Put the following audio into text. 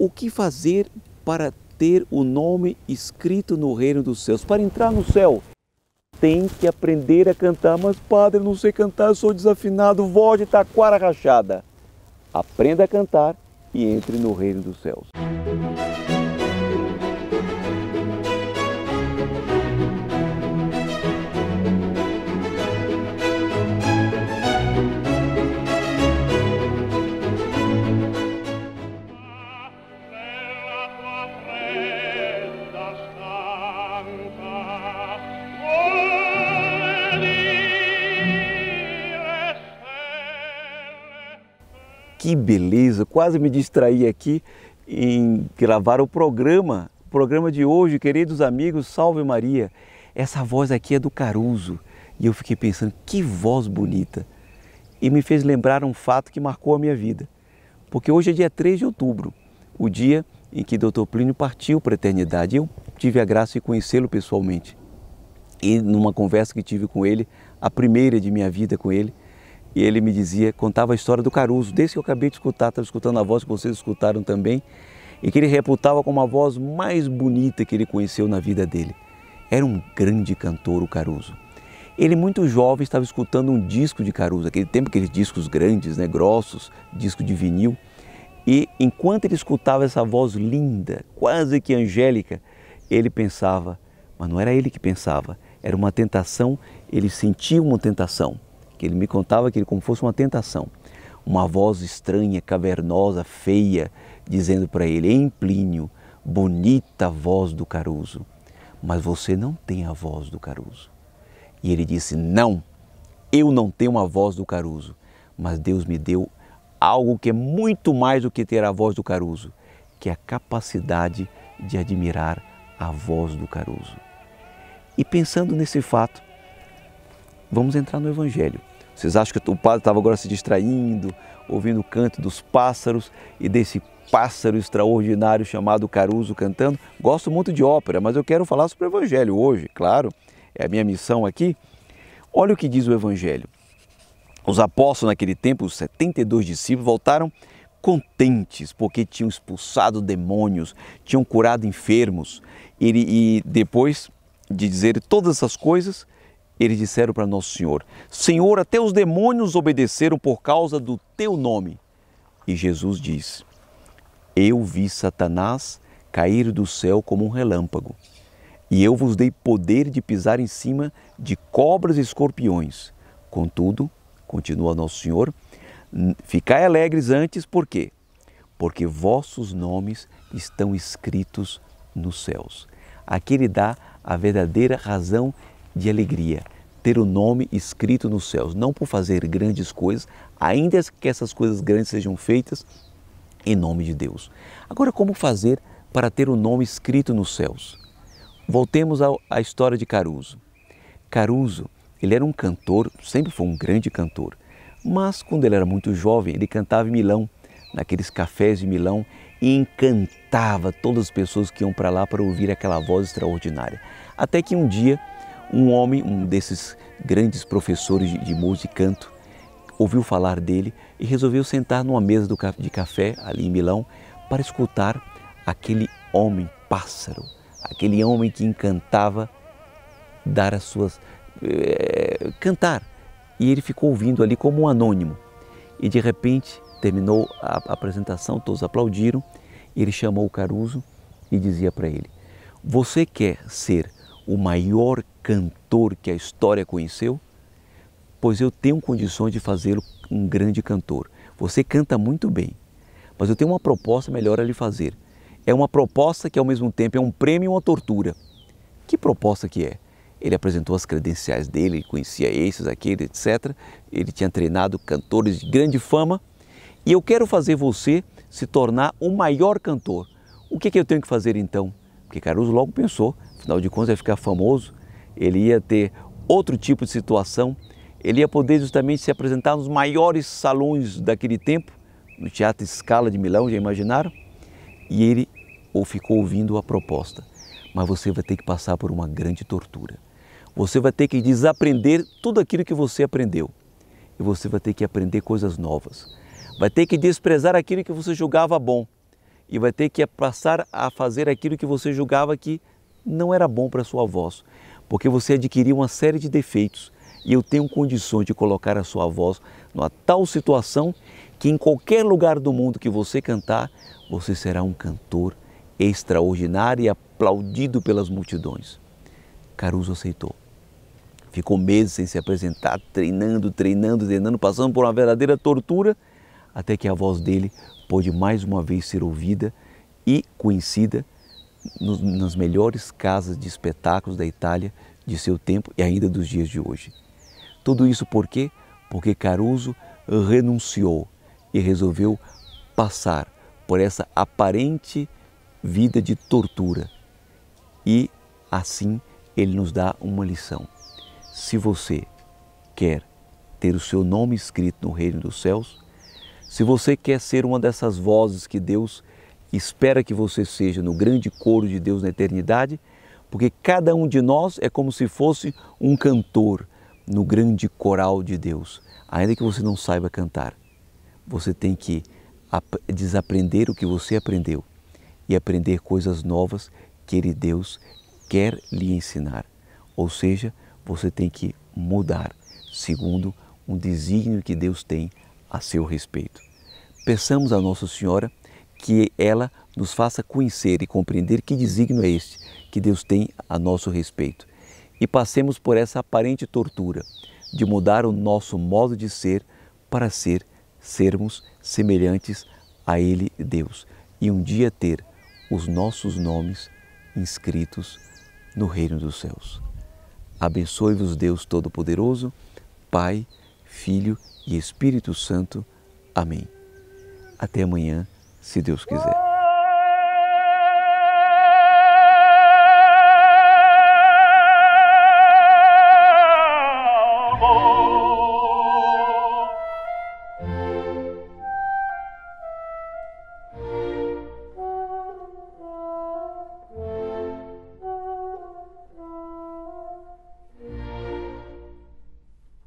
o que fazer para ter o nome escrito no reino dos céus, para entrar no céu? Tem que aprender a cantar, mas padre, não sei cantar, sou desafinado, voz de taquara rachada. Aprenda a cantar e entre no reino dos céus. Que beleza! Quase me distraí aqui em gravar o programa, o programa de hoje, queridos amigos, salve Maria. Essa voz aqui é do Caruso e eu fiquei pensando que voz bonita. E me fez lembrar um fato que marcou a minha vida. Porque hoje é dia 3 de outubro, o dia em que Dr. Plínio partiu para a eternidade. Eu tive a graça de conhecê-lo pessoalmente. E numa conversa que tive com ele, a primeira de minha vida com ele, e ele me dizia, contava a história do Caruso, desse que eu acabei de escutar, estava escutando a voz que vocês escutaram também, e que ele reputava como a voz mais bonita que ele conheceu na vida dele. Era um grande cantor, o Caruso. Ele, muito jovem, estava escutando um disco de Caruso, aquele tempo, aqueles discos grandes, né, grossos, disco de vinil. E enquanto ele escutava essa voz linda, quase que angélica, ele pensava, mas não era ele que pensava, era uma tentação, ele sentia uma tentação que ele me contava aquilo como fosse uma tentação. Uma voz estranha, cavernosa, feia, dizendo para ele: Em Plínio, bonita voz do Caruso, mas você não tem a voz do Caruso. E ele disse: Não, eu não tenho a voz do Caruso, mas Deus me deu algo que é muito mais do que ter a voz do Caruso, que é a capacidade de admirar a voz do Caruso. E pensando nesse fato, vamos entrar no Evangelho. Vocês acham que o padre estava agora se distraindo, ouvindo o canto dos pássaros e desse pássaro extraordinário chamado Caruso cantando? Gosto muito de ópera, mas eu quero falar sobre o Evangelho hoje, claro, é a minha missão aqui. Olha o que diz o Evangelho. Os apóstolos naquele tempo, os 72 discípulos, voltaram contentes porque tinham expulsado demônios, tinham curado enfermos. E, e depois de dizer todas essas coisas, eles disseram para Nosso Senhor: Senhor, até os demônios obedeceram por causa do teu nome. E Jesus diz: Eu vi Satanás cair do céu como um relâmpago, e eu vos dei poder de pisar em cima de cobras e escorpiões. Contudo, continua Nosso Senhor, ficai alegres antes, por quê? Porque vossos nomes estão escritos nos céus. Aqui ele dá a verdadeira razão de alegria, ter o nome escrito nos céus, não por fazer grandes coisas, ainda que essas coisas grandes sejam feitas em nome de Deus. Agora, como fazer para ter o nome escrito nos céus? Voltemos à história de Caruso. Caruso, ele era um cantor, sempre foi um grande cantor, mas quando ele era muito jovem, ele cantava em Milão, naqueles cafés de Milão, e encantava todas as pessoas que iam para lá para ouvir aquela voz extraordinária. Até que um dia um homem, um desses grandes professores de, de música e canto, ouviu falar dele e resolveu sentar numa mesa de café ali em Milão para escutar aquele homem pássaro, aquele homem que encantava dar as suas é, cantar. E ele ficou ouvindo ali como um anônimo. E de repente terminou a apresentação, todos aplaudiram. Ele chamou o Caruso e dizia para ele: Você quer ser o maior cantor que a história conheceu? Pois eu tenho condições de fazê-lo um grande cantor. Você canta muito bem, mas eu tenho uma proposta melhor a lhe fazer. É uma proposta que ao mesmo tempo é um prêmio e uma tortura. Que proposta que é? Ele apresentou as credenciais dele, conhecia esses, aquele, etc. Ele tinha treinado cantores de grande fama e eu quero fazer você se tornar o maior cantor. O que, que eu tenho que fazer então? Porque Caruso logo pensou, afinal de contas ia ficar famoso, ele ia ter outro tipo de situação, ele ia poder justamente se apresentar nos maiores salões daquele tempo, no Teatro Scala de Milão, já imaginaram? E ele ou ficou ouvindo a proposta, mas você vai ter que passar por uma grande tortura. Você vai ter que desaprender tudo aquilo que você aprendeu. E você vai ter que aprender coisas novas. Vai ter que desprezar aquilo que você julgava bom. e vai ter que passar a fazer aquilo que você julgava que não era bom para sua voz, porque você adquiriu uma série de defeitos e eu tenho condições de colocar a sua voz numa tal situação que em qualquer lugar do mundo que você cantar, você será um cantor extraordinário e aplaudido pelas multidões. Caruso aceitou. Ficou meses sem se apresentar, treinando, treinando, treinando, passando por uma verdadeira tortura, até que a voz dele pôde mais uma vez ser ouvida e conhecida nas melhores casas de espetáculos da Itália de seu tempo e ainda dos dias de hoje. Tudo isso por quê? Porque Caruso renunciou e resolveu passar por essa aparente vida de tortura. E assim ele nos dá uma lição. Se você quer ter o seu nome escrito no reino dos céus, se você quer ser uma dessas vozes que Deus espera que você seja no grande coro de Deus na eternidade, porque cada um de nós é como se fosse um cantor no grande coral de Deus. Ainda que você não saiba cantar, você tem que desaprender o que você aprendeu e aprender coisas novas que Ele, Deus, quer lhe ensinar. Ou seja, você tem que mudar segundo um desígnio que Deus tem a seu respeito. Peçamos a Nossa Senhora que ela nos faça conhecer e compreender que desígnio é este que Deus tem a nosso respeito. E passemos por essa aparente tortura de mudar o nosso modo de ser para ser, sermos semelhantes a Ele, Deus, e um dia ter os nossos nomes inscritos no reino dos céus. Abençoe-vos Deus Todo-Poderoso, Pai, Filho e Espírito Santo. Amém. Até amanhã, se Deus quiser.